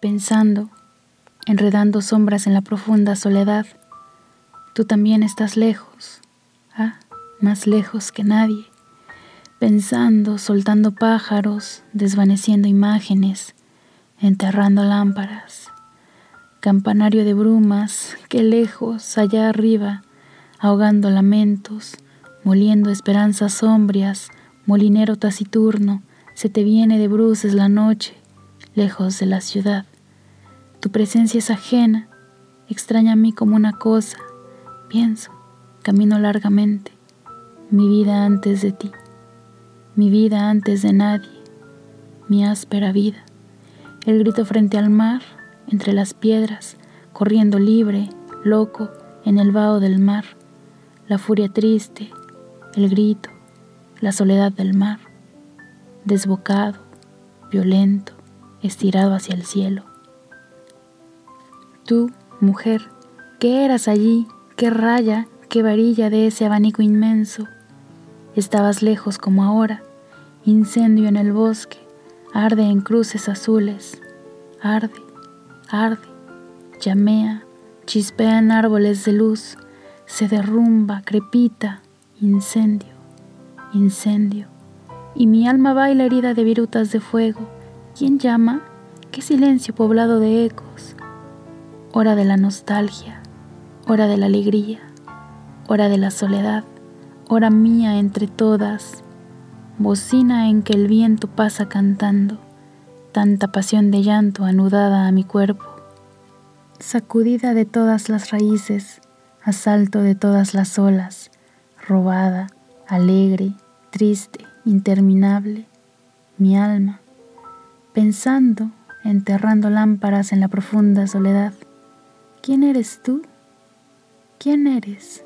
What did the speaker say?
pensando, enredando sombras en la profunda soledad. Tú también estás lejos, ah, más lejos que nadie, pensando, soltando pájaros, desvaneciendo imágenes, enterrando lámparas. Campanario de brumas, que lejos, allá arriba, ahogando lamentos, moliendo esperanzas sombrias, molinero taciturno, se te viene de bruces la noche, lejos de la ciudad. Tu presencia es ajena, extraña a mí como una cosa. Pienso, camino largamente, mi vida antes de ti, mi vida antes de nadie, mi áspera vida. El grito frente al mar, entre las piedras, corriendo libre, loco, en el vaho del mar. La furia triste, el grito, la soledad del mar desbocado, violento, estirado hacia el cielo. Tú, mujer, ¿qué eras allí? ¿Qué raya, qué varilla de ese abanico inmenso? Estabas lejos como ahora, incendio en el bosque, arde en cruces azules, arde, arde, llamea, chispea en árboles de luz, se derrumba, crepita, incendio, incendio y mi alma baila herida de virutas de fuego. ¿Quién llama? ¿Qué silencio poblado de ecos? Hora de la nostalgia, hora de la alegría, hora de la soledad, hora mía entre todas, bocina en que el viento pasa cantando, tanta pasión de llanto anudada a mi cuerpo, sacudida de todas las raíces, asalto de todas las olas, robada, alegre, triste, interminable, mi alma, pensando, enterrando lámparas en la profunda soledad. ¿Quién eres tú? ¿Quién eres?